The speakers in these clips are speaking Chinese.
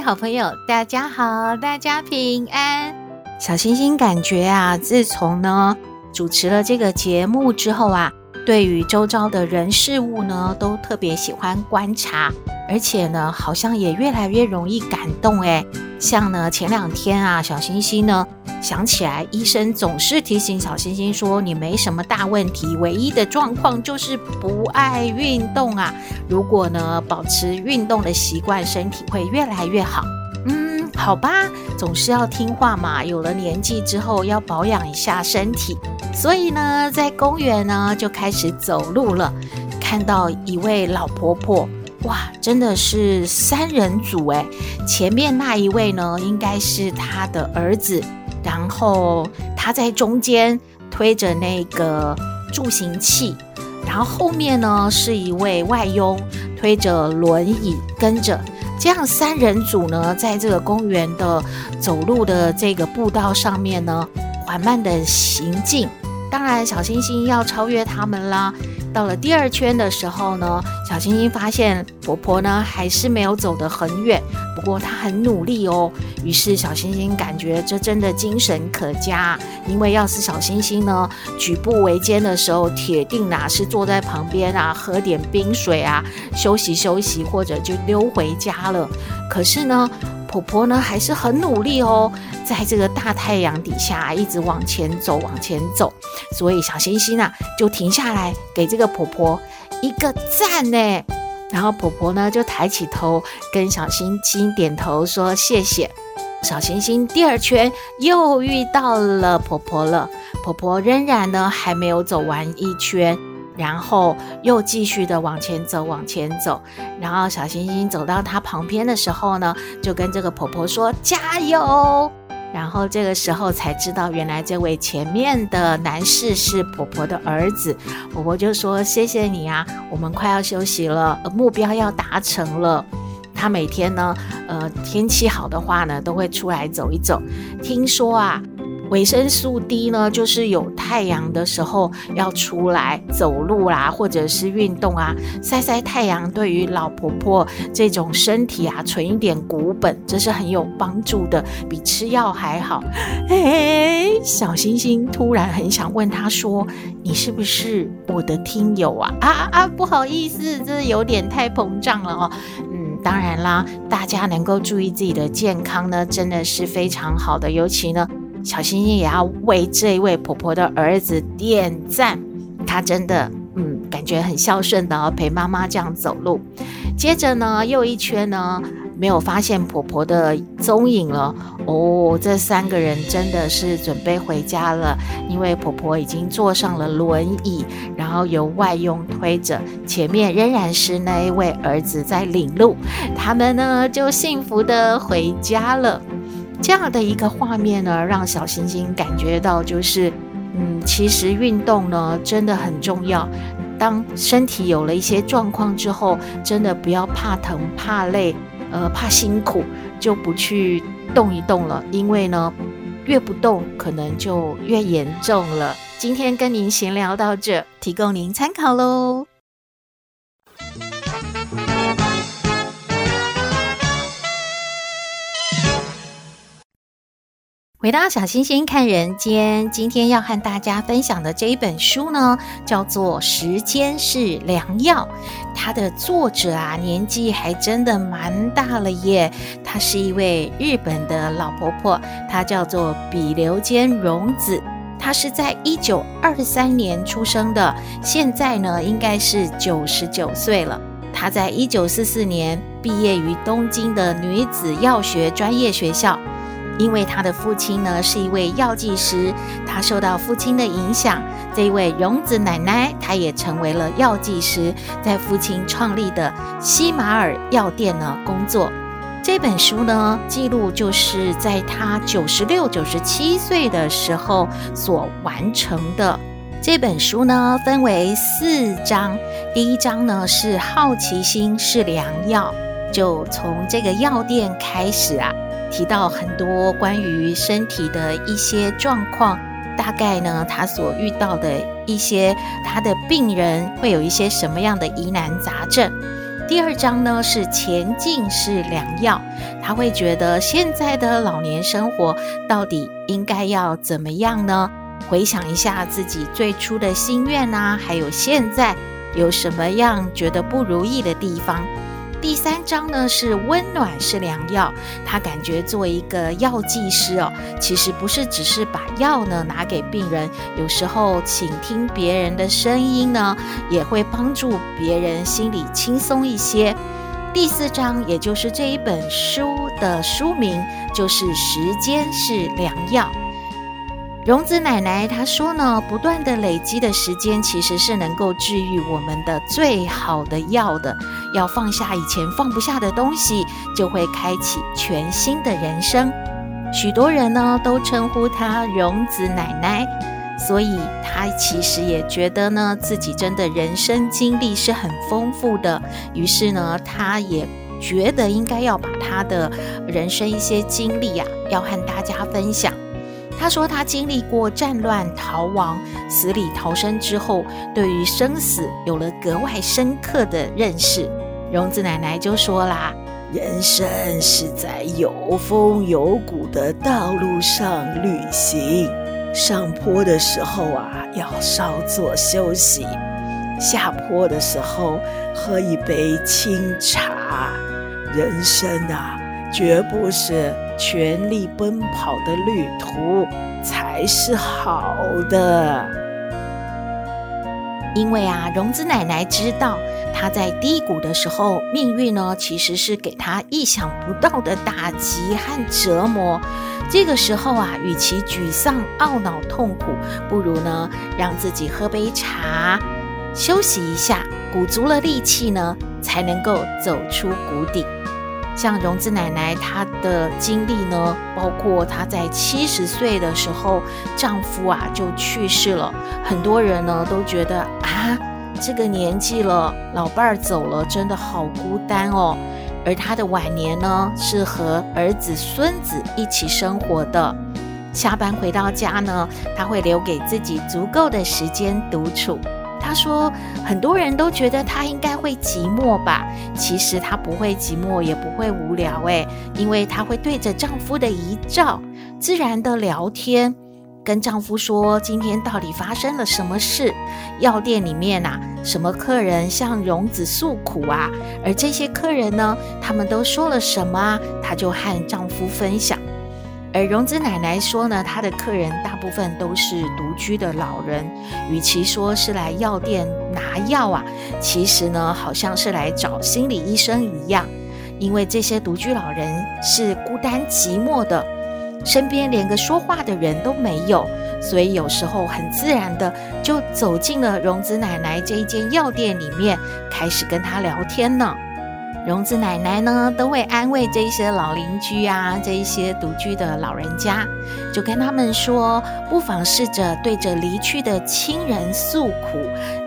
好朋友，大家好，大家平安。小星星感觉啊，自从呢主持了这个节目之后啊，对于周遭的人事物呢，都特别喜欢观察，而且呢，好像也越来越容易感动哎。像呢，前两天啊，小星星呢想起来，医生总是提醒小星星说，你没什么大问题，唯一的状况就是不爱运动啊。如果呢保持运动的习惯，身体会越来越好。嗯，好吧，总是要听话嘛。有了年纪之后，要保养一下身体。所以呢，在公园呢就开始走路了，看到一位老婆婆。哇，真的是三人组哎！前面那一位呢，应该是她的儿子，然后他在中间推着那个助行器，然后后面呢是一位外佣推着轮椅跟着。这样三人组呢，在这个公园的走路的这个步道上面呢，缓慢的行进。当然，小星星要超越他们啦。到了第二圈的时候呢，小星星发现婆婆呢还是没有走得很远，不过她很努力哦。于是小星星感觉这真的精神可嘉，因为要是小星星呢举步维艰的时候，铁定哪是坐在旁边啊喝点冰水啊休息休息，或者就溜回家了。可是呢，婆婆呢还是很努力哦，在这个大太阳底下一直往前走，往前走。所以小星星啊就停下来给这个婆婆一个赞呢。然后婆婆呢就抬起头跟小星星点头说谢谢。小星星第二圈又遇到了婆婆了，婆婆仍然呢还没有走完一圈。然后又继续的往前走，往前走。然后小星星走到她旁边的时候呢，就跟这个婆婆说：“加油！”然后这个时候才知道，原来这位前面的男士是婆婆的儿子。婆婆就说：“谢谢你啊，我们快要休息了，目标要达成了。”他每天呢，呃，天气好的话呢，都会出来走一走。听说啊。维生素 D 呢，就是有太阳的时候要出来走路啦，或者是运动啊，晒晒太阳，对于老婆婆这种身体啊，存一点骨本，这是很有帮助的，比吃药还好。嘿，小星星突然很想问他说：“你是不是我的听友啊？”啊啊，不好意思，这有点太膨胀了哦。嗯，当然啦，大家能够注意自己的健康呢，真的是非常好的，尤其呢。小星星也要为这位婆婆的儿子点赞，他真的，嗯，感觉很孝顺的，陪妈妈这样走路。接着呢，又一圈呢，没有发现婆婆的踪影了。哦，这三个人真的是准备回家了，因为婆婆已经坐上了轮椅，然后由外佣推着，前面仍然是那一位儿子在领路，他们呢就幸福的回家了。这样的一个画面呢，让小星星感觉到，就是，嗯，其实运动呢真的很重要。当身体有了一些状况之后，真的不要怕疼、怕累，呃，怕辛苦，就不去动一动了。因为呢，越不动，可能就越严重了。今天跟您闲聊到这，提供您参考喽。回到小星星看人间，今天要和大家分享的这一本书呢，叫做《时间是良药》。它的作者啊，年纪还真的蛮大了耶。她是一位日本的老婆婆，她叫做比留间荣子。她是在一九二三年出生的，现在呢应该是九十九岁了。她在一九四四年毕业于东京的女子药学专业学校。因为他的父亲呢是一位药剂师，他受到父亲的影响，这一位荣子奶奶，她也成为了药剂师，在父亲创立的西马尔药店呢工作。这本书呢，记录就是在他九十六、九十七岁的时候所完成的。这本书呢，分为四章。第一章呢是好奇心是良药，就从这个药店开始啊，提到很多关于身体的一些状况，大概呢他所遇到的一些他的病人会有一些什么样的疑难杂症。第二章呢是前进是良药，他会觉得现在的老年生活到底应该要怎么样呢？回想一下自己最初的心愿啊，还有现在有什么样觉得不如意的地方。第三章呢是温暖是良药，他感觉做一个药剂师哦，其实不是只是把药呢拿给病人，有时候倾听别人的声音呢，也会帮助别人心里轻松一些。第四章也就是这一本书的书名，就是时间是良药。荣子奶奶她说呢，不断的累积的时间其实是能够治愈我们的最好的药的。要放下以前放不下的东西，就会开启全新的人生。许多人呢都称呼她荣子奶奶，所以她其实也觉得呢自己真的人生经历是很丰富的。于是呢，她也觉得应该要把她的人生一些经历呀、啊，要和大家分享。他说，他经历过战乱、逃亡、死里逃生之后，对于生死有了格外深刻的认识。荣子奶奶就说啦：“人生是在有风有谷的道路上旅行，上坡的时候啊，要稍作休息；下坡的时候，喝一杯清茶。人生啊，绝不是。”全力奔跑的旅途才是好的，因为啊，荣子奶奶知道她在低谷的时候，命运呢其实是给她意想不到的打击和折磨。这个时候啊，与其沮丧、懊恼、痛苦，不如呢让自己喝杯茶，休息一下，鼓足了力气呢，才能够走出谷底。像荣子奶奶，她的经历呢，包括她在七十岁的时候，丈夫啊就去世了。很多人呢都觉得啊，这个年纪了，老伴儿走了，真的好孤单哦。而她的晚年呢，是和儿子、孙子一起生活的。下班回到家呢，她会留给自己足够的时间独处。她说：“很多人都觉得她应该会寂寞吧？其实她不会寂寞，也不会无聊诶，因为她会对着丈夫的遗照自然的聊天，跟丈夫说今天到底发生了什么事。药店里面啊，什么客人向荣子诉苦啊？而这些客人呢，他们都说了什么啊？她就和丈夫分享。”而荣子奶奶说呢，她的客人大部分都是独居的老人，与其说是来药店拿药啊，其实呢，好像是来找心理医生一样。因为这些独居老人是孤单寂寞的，身边连个说话的人都没有，所以有时候很自然的就走进了荣子奶奶这一间药店里面，开始跟她聊天呢。荣子奶奶呢，都会安慰这些老邻居啊，这一些独居的老人家，就跟他们说，不妨试着对着离去的亲人诉苦，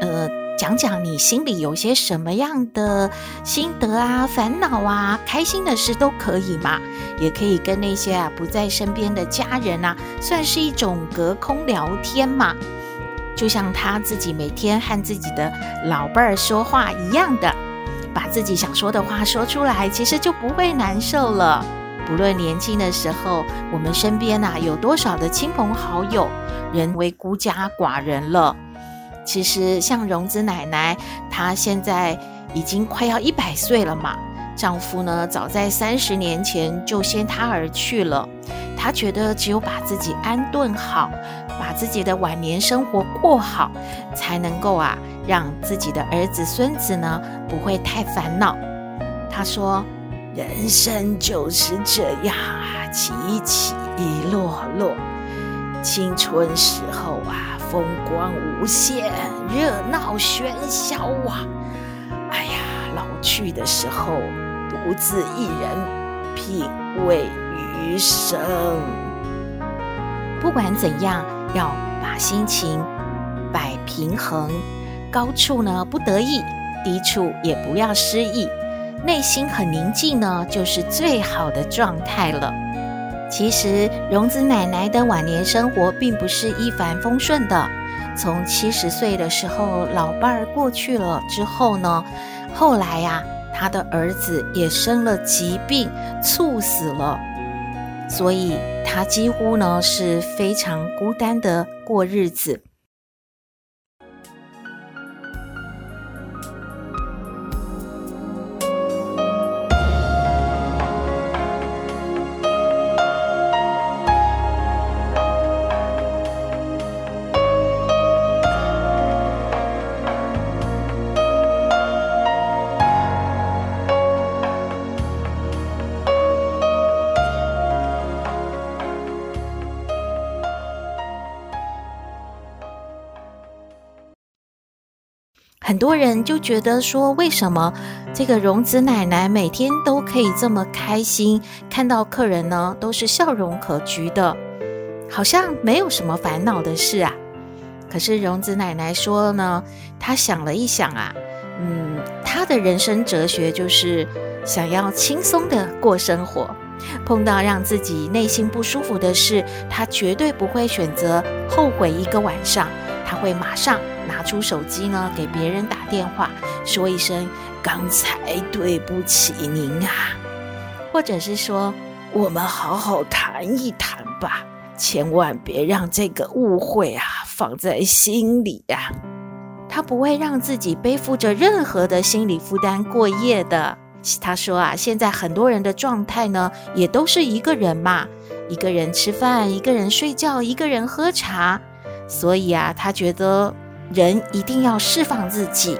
呃，讲讲你心里有些什么样的心得啊、烦恼啊、开心的事都可以嘛，也可以跟那些啊不在身边的家人啊，算是一种隔空聊天嘛，就像他自己每天和自己的老伴儿说话一样的。把自己想说的话说出来，其实就不会难受了。不论年轻的时候，我们身边呐、啊、有多少的亲朋好友，人为孤家寡人了。其实像荣子奶奶，她现在已经快要一百岁了嘛。丈夫呢，早在三十年前就先她而去了。她觉得只有把自己安顿好，把自己的晚年生活过好，才能够啊。让自己的儿子孙子呢不会太烦恼。他说：“人生就是这样啊，起起落落。青春时候啊，风光无限，热闹喧嚣啊。哎呀，老去的时候，独自一人，品味余生。不管怎样，要把心情摆平衡，高处呢不得意，低处也不要失意，内心很宁静呢，就是最好的状态了。其实，荣子奶奶的晚年生活并不是一帆风顺的。从七十岁的时候，老伴儿过去了之后呢，后来呀、她的儿子也生了疾病，猝死了，所以他几乎呢是非常孤单的过日子。很多人就觉得说，为什么这个荣子奶奶每天都可以这么开心，看到客人呢都是笑容可掬的，好像没有什么烦恼的事啊。可是荣子奶奶说呢，她想了一想啊，嗯，她的人生哲学就是想要轻松的过生活，碰到让自己内心不舒服的事，她绝对不会选择后悔一个晚上，她会马上。拿出手机呢，给别人打电话，说一声“刚才对不起您啊”，或者是说“我们好好谈一谈吧”，千万别让这个误会啊放在心里呀。他不会让自己背负着任何的心理负担过夜的。他说啊，现在很多人的状态呢，也都是一个人嘛，一个人吃饭，一个人睡觉，一个人喝茶，所以啊，他觉得。人一定要释放自己，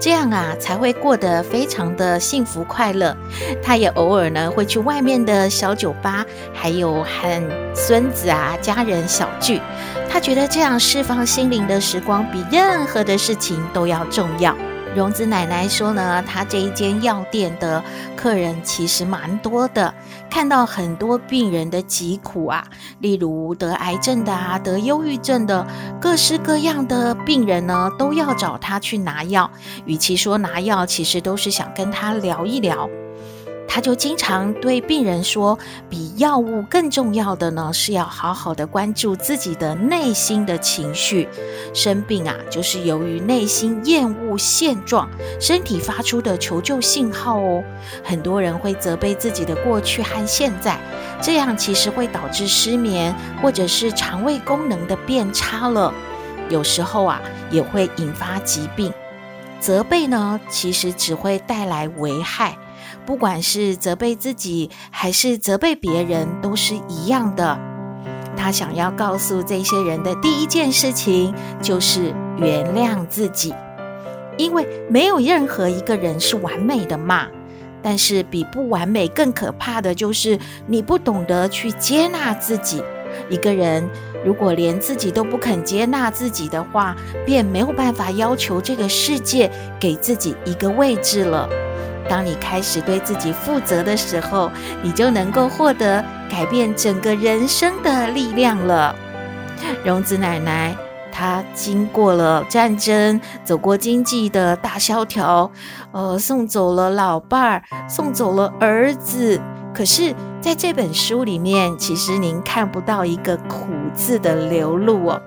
这样啊才会过得非常的幸福快乐。他也偶尔呢会去外面的小酒吧，还有和孙子啊家人小聚。他觉得这样释放心灵的时光比任何的事情都要重要。荣子奶奶说呢，她这一间药店的客人其实蛮多的，看到很多病人的疾苦啊，例如得癌症的啊，得忧郁症的，各式各样的病人呢，都要找她去拿药。与其说拿药，其实都是想跟她聊一聊。他就经常对病人说，比药物更重要的呢，是要好好的关注自己的内心的情绪。生病啊，就是由于内心厌恶现状，身体发出的求救信号哦。很多人会责备自己的过去和现在，这样其实会导致失眠，或者是肠胃功能的变差了。有时候啊，也会引发疾病。责备呢，其实只会带来危害。不管是责备自己还是责备别人，都是一样的。他想要告诉这些人的第一件事情，就是原谅自己，因为没有任何一个人是完美的嘛。但是比不完美更可怕的就是你不懂得去接纳自己。一个人如果连自己都不肯接纳自己的话，便没有办法要求这个世界给自己一个位置了。当你开始对自己负责的时候，你就能够获得改变整个人生的力量了。荣子奶奶，她经过了战争，走过经济的大萧条，呃，送走了老伴儿，送走了儿子。可是，在这本书里面，其实您看不到一个苦字的流露哦，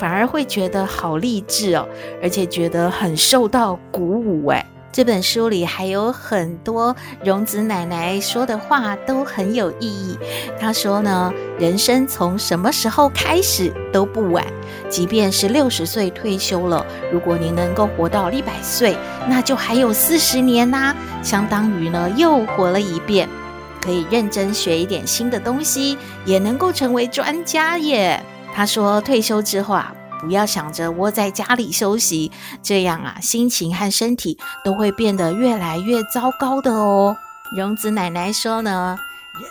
反而会觉得好励志哦，而且觉得很受到鼓舞诶。这本书里还有很多荣子奶奶说的话都很有意义。她说呢，人生从什么时候开始都不晚，即便是六十岁退休了，如果您能够活到一百岁，那就还有四十年呐，相当于呢又活了一遍，可以认真学一点新的东西，也能够成为专家耶。她说退休之后啊。不要想着窝在家里休息，这样啊，心情和身体都会变得越来越糟糕的哦。荣子奶奶说呢，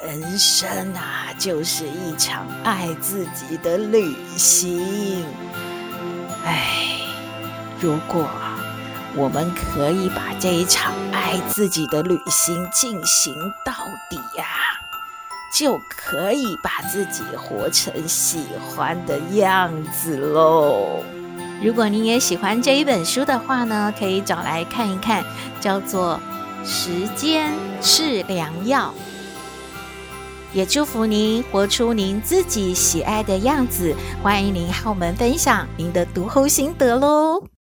人生啊，就是一场爱自己的旅行。哎，如果我们可以把这一场爱自己的旅行进行到底呀，就可以把自己活成喜欢的样子喽。如果你也喜欢这一本书的话呢，可以找来看一看，叫做《时间是良药》。也祝福您活出您自己喜爱的样子。欢迎您和我们分享您的读后心得喽！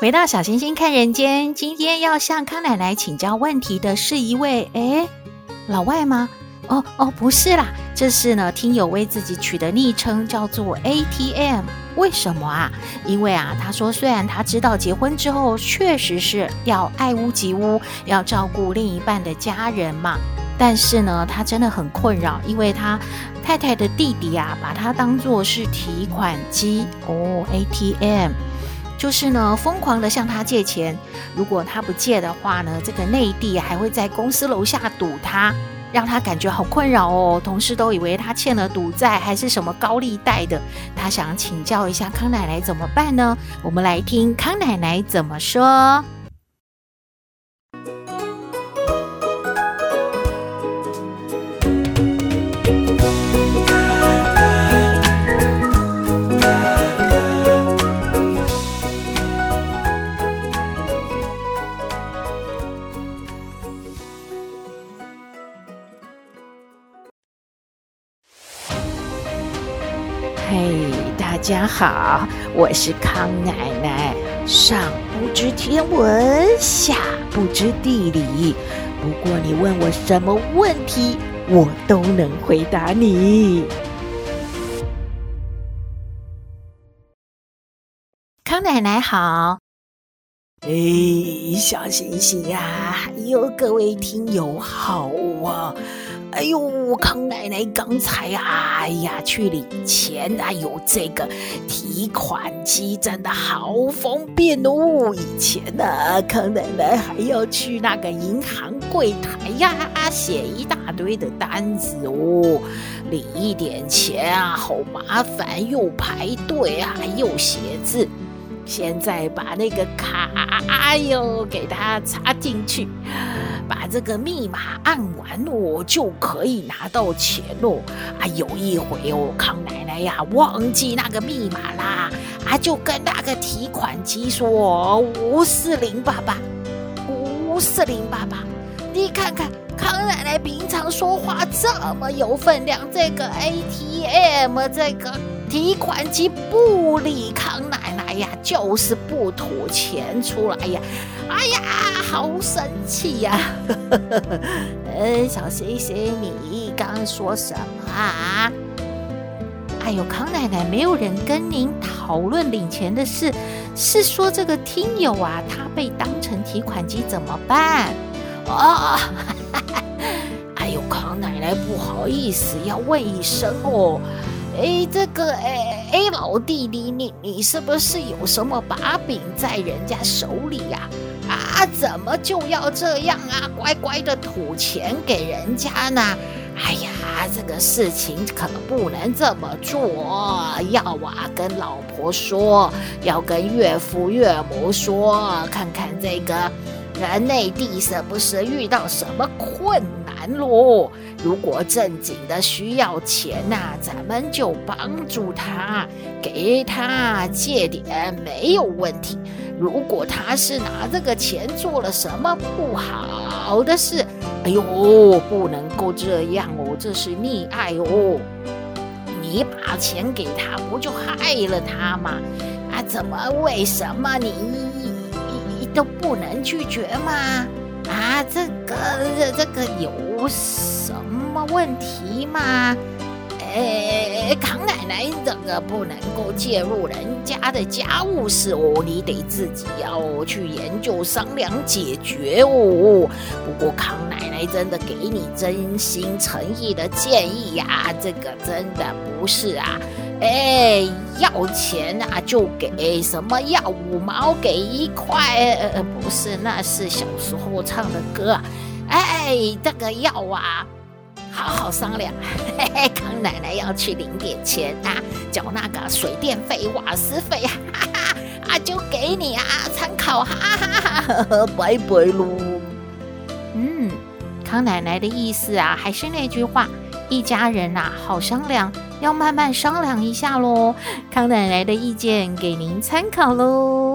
回到小星星看人间，今天要向康奶奶请教问题的是一位，诶，老外吗？哦哦，不是啦，这是呢，听友为自己取的昵称，叫做 ATM。为什么啊？因为啊，他说虽然他知道结婚之后确实是要爱屋及乌，要照顾另一半的家人嘛，但是呢，他真的很困扰，因为他太太的弟弟啊，把他当作是提款机哦，ATM，就是呢，疯狂的向他借钱，如果他不借的话呢，这个内地还会在公司楼下堵他。让他感觉好困扰哦，同事都以为他欠了赌债，还是什么高利贷的。他想请教一下康奶奶怎么办呢？我们来听康奶奶怎么说。嘿大家好，我是康奶奶。上不知天文，下不知地理，不过你问我什么问题，我都能回答你。康奶奶好。哎，小星星呀，还有各位听友好啊。哎呦，康奶奶刚才啊，哎呀，去领钱啊，有这个提款机，真的好方便哦。以前呢，康奶奶还要去那个银行柜台呀，写一大堆的单子哦，领一点钱啊，好麻烦，又排队啊，又写字。现在把那个卡，哎呦，给它插进去。把这个密码按完哦，就可以拿到钱哦。啊，有一回哦，康奶奶呀忘记那个密码啦，啊，就跟那个提款机说五四零八八，五四零八八。你看看康奶奶平常说话这么有分量，这个 ATM 这个提款机不理康奶呀，就是不吐钱出来呀。哎呀，好生气呀！呃，小星星，你刚刚说什么啊？哎呦，康奶奶，没有人跟您讨论领钱的事，是说这个听友啊，他被当成提款机怎么办？哦，哎呦，康奶奶，不好意思，要问一声哦。哎，这个哎哎，老弟弟，你你你是不是有什么把柄在人家手里呀？啊，怎么就要这样啊？乖乖的吐钱给人家呢？哎呀，这个事情可不能这么做，要啊跟老婆说，要跟岳父岳母说，看看这个人内地是不是遇到什么困难喽？如果正经的需要钱呐，咱们就帮助他，给他借点没有问题。如果他是拿这个钱做了什么不好的事，哎呦，不能够这样哦，这是溺爱哦。你把钱给他，不就害了他吗？啊，怎么？为什么你你都不能拒绝吗？啊，这个这这个有什么问题吗？哎，康奶奶，这个不能够介入人家的家务事哦，你得自己要去研究商量解决哦。不过康奶奶真的给你真心诚意的建议呀，这个真的不是啊。哎，要钱啊就给，什么要五毛给一块？呃，不是，那是小时候唱的歌。哎，这个要啊。好好商量。嘿嘿，康奶奶要去领点钱啊，缴那个水电费、瓦斯费啊，哈 哈啊，就给你啊参考，哈哈哈哈，拜拜喽。嗯，康奶奶的意思啊，还是那句话，一家人呐、啊，好商量，要慢慢商量一下喽。康奶奶的意见给您参考喽。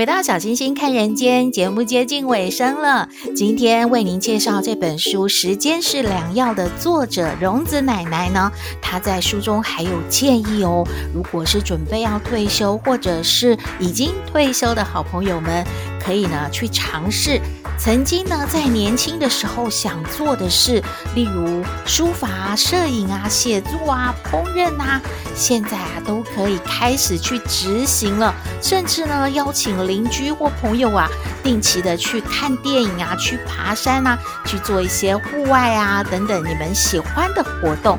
回到小星星看人间节目接近尾声了，今天为您介绍这本书《时间是良药》的作者荣子奶奶呢，她在书中还有建议哦，如果是准备要退休或者是已经退休的好朋友们，可以呢去尝试。曾经呢，在年轻的时候想做的事，例如书法、摄影啊、写作啊、烹饪啊，现在啊都可以开始去执行了。甚至呢，邀请邻居或朋友啊，定期的去看电影啊、去爬山啊、去做一些户外啊等等你们喜欢的活动。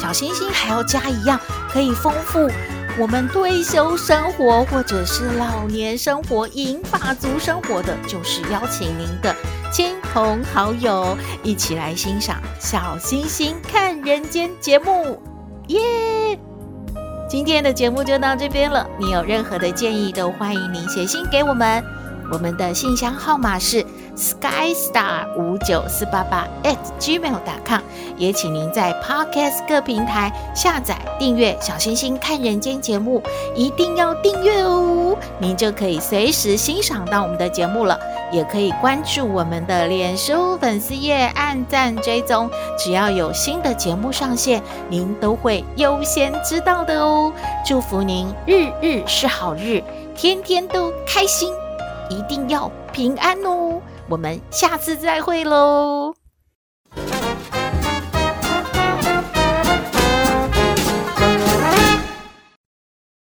小星星还要加一样，可以丰富。我们退休生活或者是老年生活、银发族生活的，就是邀请您的亲朋好友一起来欣赏《小星星看人间》节目，耶、今天的节目就到这边了。你有任何的建议，都欢迎您写信给我们。我们的信箱号码是 skystar 五九四八八 at gmail.com，也请您在 Podcast 各平台下载订阅《小星星看人间》节目，一定要订阅哦，您就可以随时欣赏到我们的节目了。也可以关注我们的脸书粉丝页，按赞追踪，只要有新的节目上线，您都会优先知道的哦。祝福您日日是好日，天天都开心。一定要平安哦！我们下次再会喽。